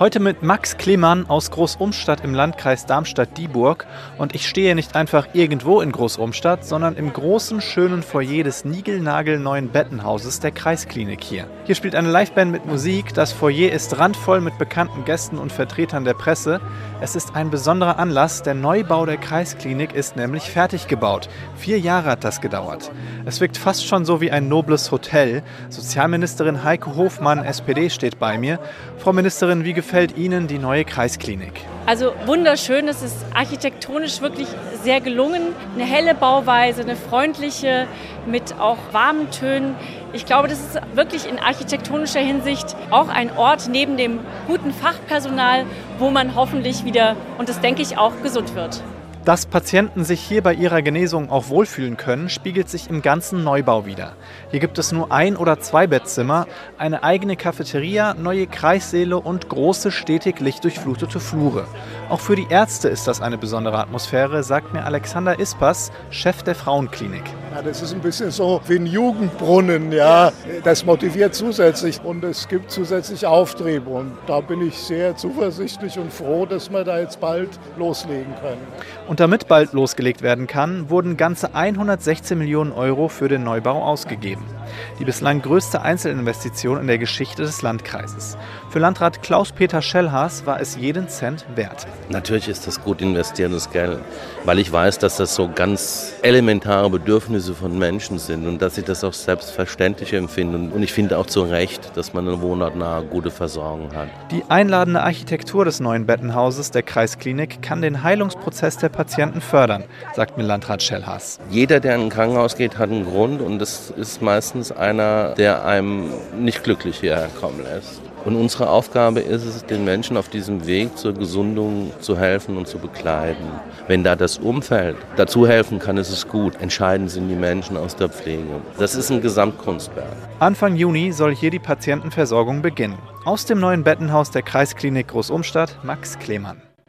Heute mit Max Klemann aus Großumstadt im Landkreis Darmstadt-Dieburg. Und ich stehe nicht einfach irgendwo in Großumstadt, sondern im großen, schönen Foyer des niegelnagelneuen Bettenhauses der Kreisklinik hier. Hier spielt eine Liveband mit Musik. Das Foyer ist randvoll mit bekannten Gästen und Vertretern der Presse. Es ist ein besonderer Anlass. Der Neubau der Kreisklinik ist nämlich fertig gebaut. Vier Jahre hat das gedauert. Es wirkt fast schon so wie ein nobles Hotel. Sozialministerin Heike Hofmann, SPD, steht bei mir. Frau Ministerin, wie gefällt gefällt Ihnen die neue Kreisklinik? Also wunderschön, es ist architektonisch wirklich sehr gelungen. Eine helle Bauweise, eine freundliche mit auch warmen Tönen. Ich glaube, das ist wirklich in architektonischer Hinsicht auch ein Ort neben dem guten Fachpersonal, wo man hoffentlich wieder, und das denke ich auch, gesund wird. Dass Patienten sich hier bei ihrer Genesung auch wohlfühlen können, spiegelt sich im ganzen Neubau wider. Hier gibt es nur ein oder zwei Bettzimmer, eine eigene Cafeteria, neue Kreissäle und große stetig lichtdurchflutete Flure. Auch für die Ärzte ist das eine besondere Atmosphäre, sagt mir Alexander Ispas, Chef der Frauenklinik. Ja, das ist ein bisschen so wie ein Jugendbrunnen, ja. Das motiviert zusätzlich und es gibt zusätzlich Auftrieb. Und da bin ich sehr zuversichtlich und froh, dass wir da jetzt bald loslegen können. Und damit bald losgelegt werden kann, wurden ganze 116 Millionen Euro für den Neubau ausgegeben. Die bislang größte Einzelinvestition in der Geschichte des Landkreises. Für Landrat Klaus-Peter Schellhaas war es jeden Cent wert. Natürlich ist das gut investiertes Geld, weil ich weiß, dass das so ganz elementare Bedürfnisse von Menschen sind und dass sie das auch selbstverständlich empfinden. Und ich finde auch zu Recht, dass man eine wohnortnahe gute Versorgung hat. Die einladende Architektur des neuen Bettenhauses der Kreisklinik kann den Heilungsprozess der Patienten fördern, sagt mir Landrat Schellhaas. Jeder, der in ein Krankenhaus geht, hat einen Grund und das ist meistens einer, der einem nicht glücklich hierher kommen lässt. Und unsere Aufgabe ist es, den Menschen auf diesem Weg zur Gesundung zu helfen und zu begleiten. Wenn da das Umfeld dazu helfen kann, ist es gut. Entscheidend sind die Menschen aus der Pflege. Das ist ein Gesamtkunstwerk. Anfang Juni soll hier die Patientenversorgung beginnen. Aus dem neuen Bettenhaus der Kreisklinik Großumstadt, Max Klemann.